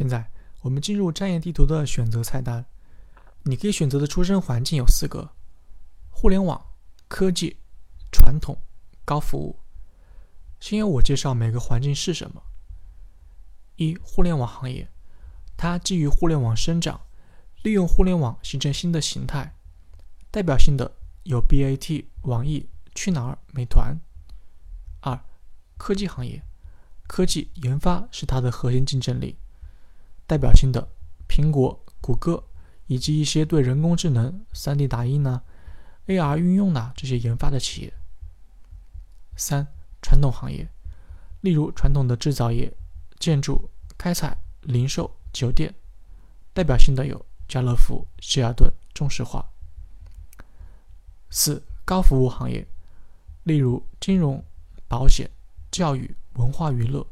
现在我们进入战业地图的选择菜单，你可以选择的出生环境有四个：互联网、科技、传统、高服务。先由我介绍每个环境是什么。一、互联网行业，它基于互联网生长，利用互联网形成新的形态，代表性的有 BAT、网易、去哪儿、美团。二、科技行业，科技研发是它的核心竞争力。代表性的，苹果、谷歌以及一些对人工智能、3D 打印呢、AR 运用呢这些研发的企业。三、传统行业，例如传统的制造业、建筑、开采、零售、酒店。代表性的有家乐福、希尔顿、中石化。四、高服务行业，例如金融、保险、教育、文化娱乐。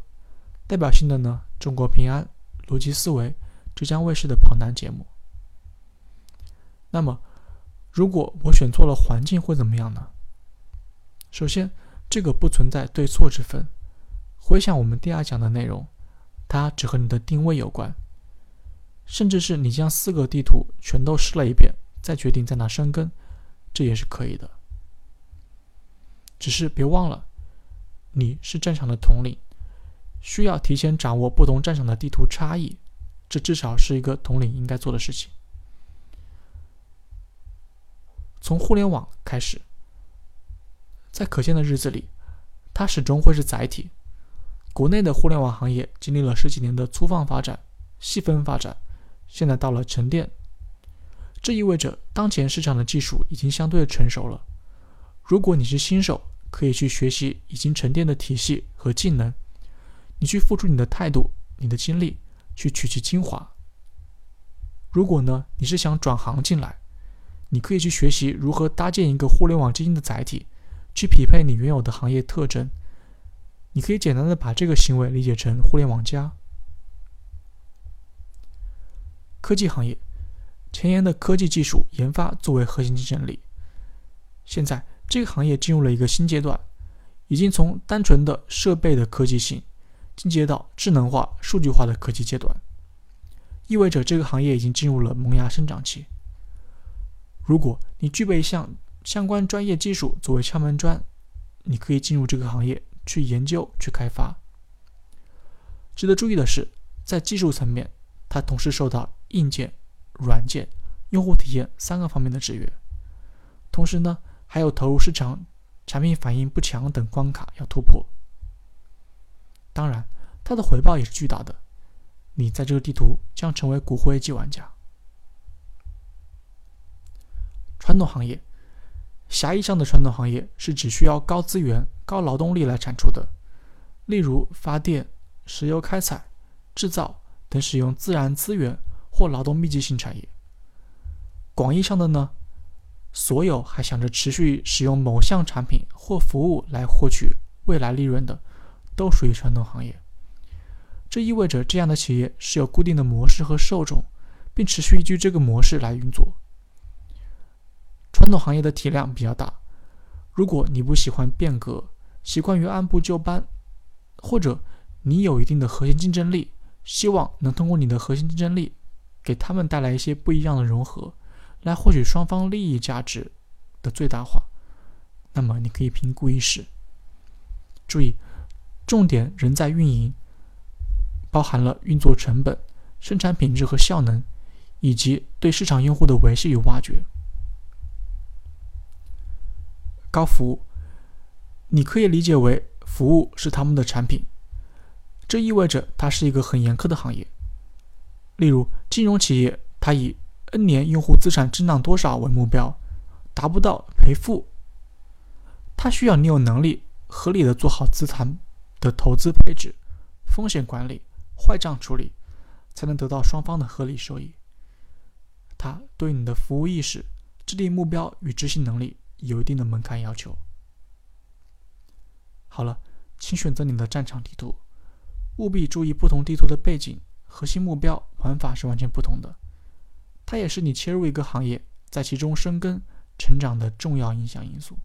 代表性的呢，中国平安。逻辑思维，浙江卫视的跑男节目。那么，如果我选错了环境会怎么样呢？首先，这个不存在对错之分。回想我们第二讲的内容，它只和你的定位有关。甚至是你将四个地图全都试了一遍，再决定在哪生根，这也是可以的。只是别忘了，你是战场的统领。需要提前掌握不同战场的地图差异，这至少是一个统领应该做的事情。从互联网开始，在可见的日子里，它始终会是载体。国内的互联网行业经历了十几年的粗放发展、细分发展，现在到了沉淀。这意味着当前市场的技术已经相对成熟了。如果你是新手，可以去学习已经沉淀的体系和技能。你去付出你的态度、你的精力，去取其精华。如果呢，你是想转行进来，你可以去学习如何搭建一个互联网基金的载体，去匹配你原有的行业特征。你可以简单的把这个行为理解成互联网加。科技行业，前沿的科技技术研发作为核心竞争力。现在这个行业进入了一个新阶段，已经从单纯的设备的科技性。进阶到智能化、数据化的科技阶段，意味着这个行业已经进入了萌芽生长期。如果你具备相相关专业技术作为敲门砖，你可以进入这个行业去研究、去开发。值得注意的是，在技术层面，它同时受到硬件、软件、用户体验三个方面的制约，同时呢，还有投入市场、产品反应不强等关卡要突破。当然，它的回报也是巨大的。你在这个地图将成为骨灰级玩家。传统行业，狭义上的传统行业是只需要高资源、高劳动力来产出的，例如发电、石油开采、制造等使用自然资源或劳动密集型产业。广义上的呢，所有还想着持续使用某项产品或服务来获取未来利润的。都属于传统行业，这意味着这样的企业是有固定的模式和受众，并持续依据这个模式来运作。传统行业的体量比较大，如果你不喜欢变革，习惯于按部就班，或者你有一定的核心竞争力，希望能通过你的核心竞争力给他们带来一些不一样的融合，来获取双方利益价值的最大化，那么你可以评估一试。注意。重点仍在运营，包含了运作成本、生产品质和效能，以及对市场用户的维系与挖掘。高服务，你可以理解为服务是他们的产品，这意味着它是一个很严苛的行业。例如，金融企业，它以 N 年用户资产增长多少为目标，达不到赔付。它需要你有能力合理的做好资产。的投资配置、风险管理、坏账处理，才能得到双方的合理收益。它对你的服务意识、制定目标与执行能力有一定的门槛要求。好了，请选择你的战场地图，务必注意不同地图的背景、核心目标、玩法是完全不同的。它也是你切入一个行业，在其中生根、成长的重要影响因素。